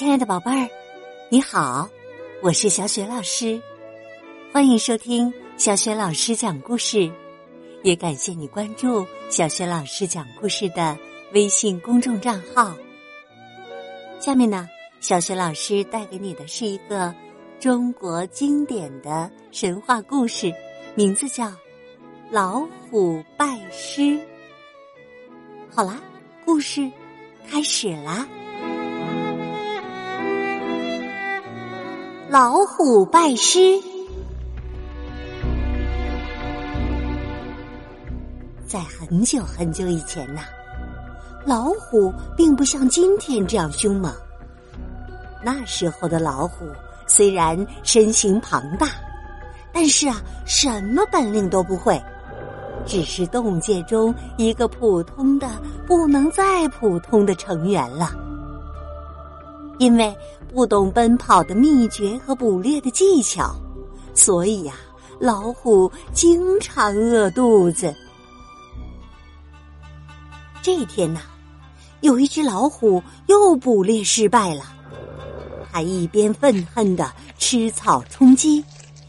亲爱的宝贝儿，你好，我是小雪老师，欢迎收听小雪老师讲故事，也感谢你关注小雪老师讲故事的微信公众账号。下面呢，小雪老师带给你的是一个中国经典的神话故事，名字叫《老虎拜师》。好啦，故事开始啦。老虎拜师，在很久很久以前呐，老虎并不像今天这样凶猛。那时候的老虎虽然身形庞大，但是啊，什么本领都不会，只是动物界中一个普通的不能再普通的成员了。因为不懂奔跑的秘诀和捕猎的技巧，所以呀，老虎经常饿肚子。这一天呐，有一只老虎又捕猎失败了，它一边愤恨的吃草充饥，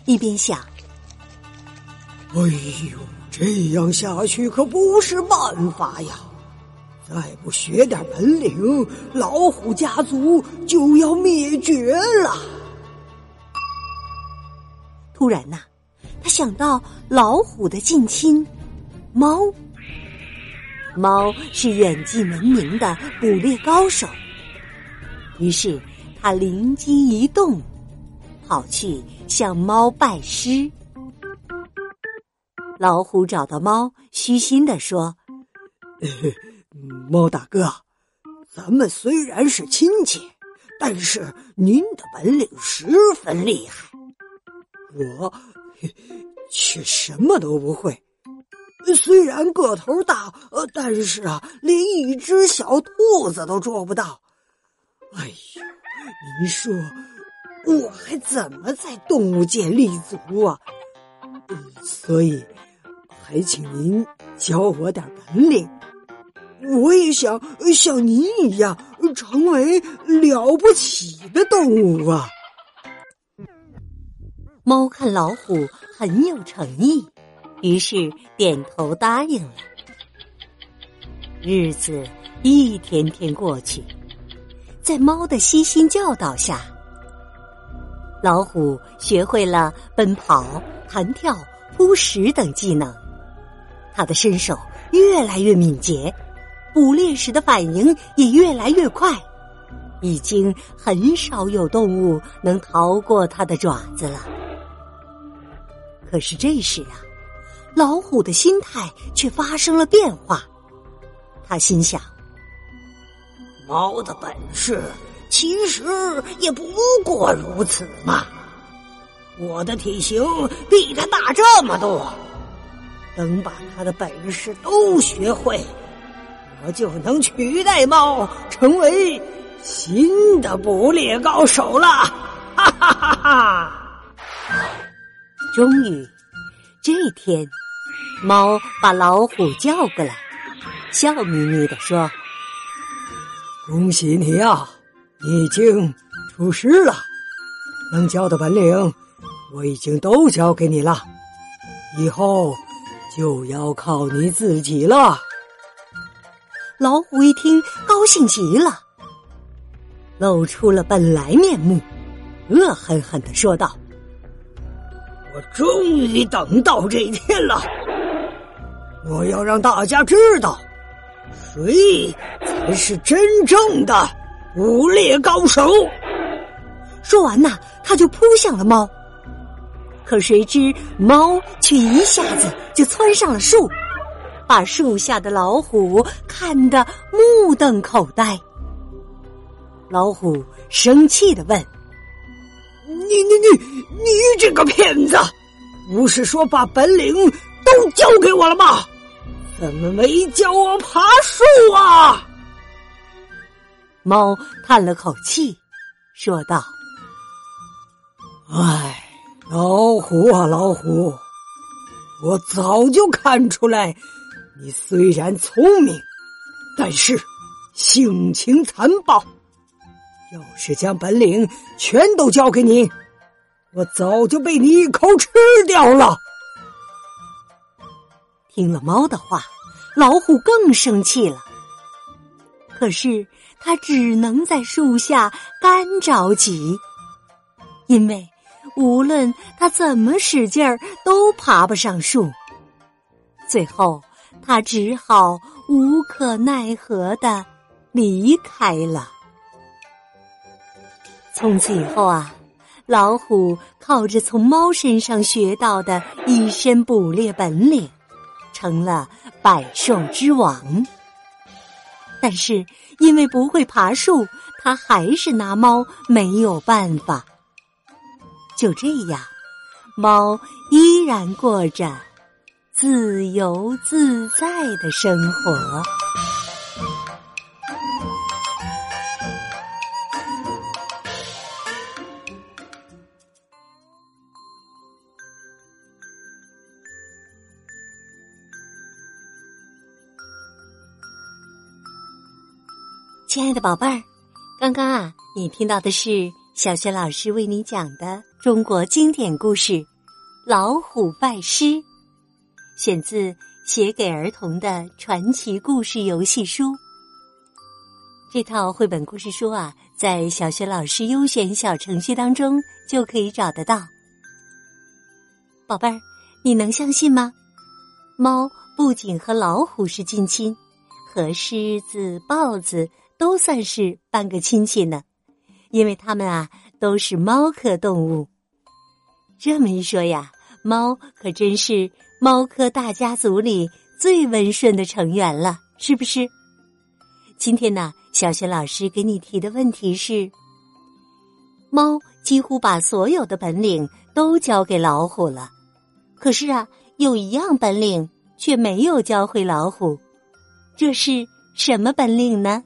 一边想：“哎呦，这样下去可不是办法呀！”再不学点本领，老虎家族就要灭绝了。突然呐，他想到老虎的近亲猫。猫是远近闻名的捕猎高手，于是他灵机一动，跑去向猫拜师。老虎找到猫，虚心的说。嘿 猫大哥，咱们虽然是亲戚，但是您的本领十分厉害，我却什么都不会。虽然个头大，呃，但是啊，连一只小兔子都捉不到。哎呦，您说我还怎么在动物界立足啊？所以，还请您教我点本领。我也想像您一样成为了不起的动物啊！猫看老虎很有诚意，于是点头答应了。日子一天天过去，在猫的悉心教导下，老虎学会了奔跑、弹跳、扑食等技能，它的身手越来越敏捷。捕猎时的反应也越来越快，已经很少有动物能逃过它的爪子了。可是这时啊，老虎的心态却发生了变化。他心想：猫的本事其实也不过如此嘛。我的体型比它大这么多，等把它的本事都学会。我就能取代猫，成为新的捕猎高手了！哈哈哈哈！终于，这天，猫把老虎叫过来，笑眯眯的说：“恭喜你啊，你已经出师了，能教的本领我已经都教给你了，以后就要靠你自己了。”老虎一听，高兴极了，露出了本来面目，恶狠狠的说道：“我终于等到这一天了！我要让大家知道，谁才是真正的捕猎高手！”说完呐，他就扑向了猫，可谁知猫却一下子就窜上了树。把树下的老虎看得目瞪口呆。老虎生气的问：“你你你你这个骗子，不是说把本领都交给我了吗？怎么没教我爬树啊？”猫叹了口气，说道：“唉，老虎啊，老虎，我早就看出来。”你虽然聪明，但是性情残暴。要是将本领全都交给你，我早就被你一口吃掉了。听了猫的话，老虎更生气了。可是他只能在树下干着急，因为无论他怎么使劲儿，都爬不上树。最后，他只好无可奈何的离开了。从此以后啊，老虎靠着从猫身上学到的一身捕猎本领，成了百兽之王。但是因为不会爬树，他还是拿猫没有办法。就这样，猫依然过着。自由自在的生活。亲爱的宝贝儿，刚刚啊，你听到的是小学老师为你讲的中国经典故事《老虎拜师》。选自写给儿童的传奇故事游戏书。这套绘本故事书啊，在小学老师优选小程序当中就可以找得到。宝贝儿，你能相信吗？猫不仅和老虎是近亲，和狮子、豹子都算是半个亲戚呢，因为它们啊都是猫科动物。这么一说呀，猫可真是。猫科大家族里最温顺的成员了，是不是？今天呢，小学老师给你提的问题是：猫几乎把所有的本领都交给老虎了，可是啊，有一样本领却没有教会老虎，这是什么本领呢？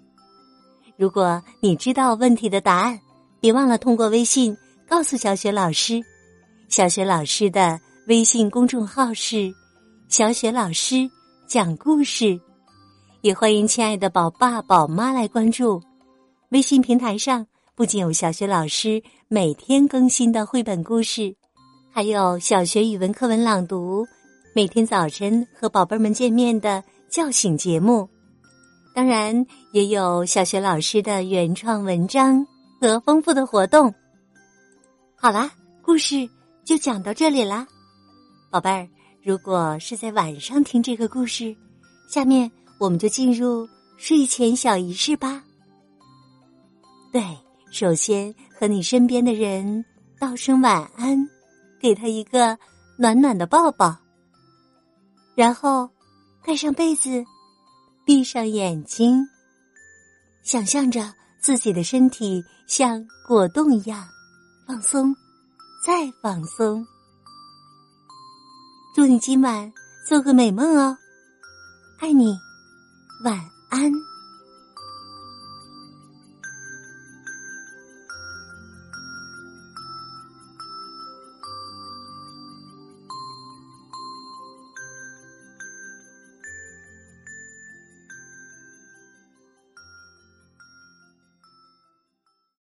如果你知道问题的答案，别忘了通过微信告诉小雪老师。小雪老师的。微信公众号是“小雪老师讲故事”，也欢迎亲爱的宝爸宝妈来关注。微信平台上不仅有小学老师每天更新的绘本故事，还有小学语文课文朗读，每天早晨和宝贝们见面的叫醒节目，当然也有小学老师的原创文章和丰富的活动。好啦，故事就讲到这里啦。宝贝儿，如果是在晚上听这个故事，下面我们就进入睡前小仪式吧。对，首先和你身边的人道声晚安，给他一个暖暖的抱抱，然后盖上被子，闭上眼睛，想象着自己的身体像果冻一样放松，再放松。祝你今晚做个美梦哦，爱你，晚安。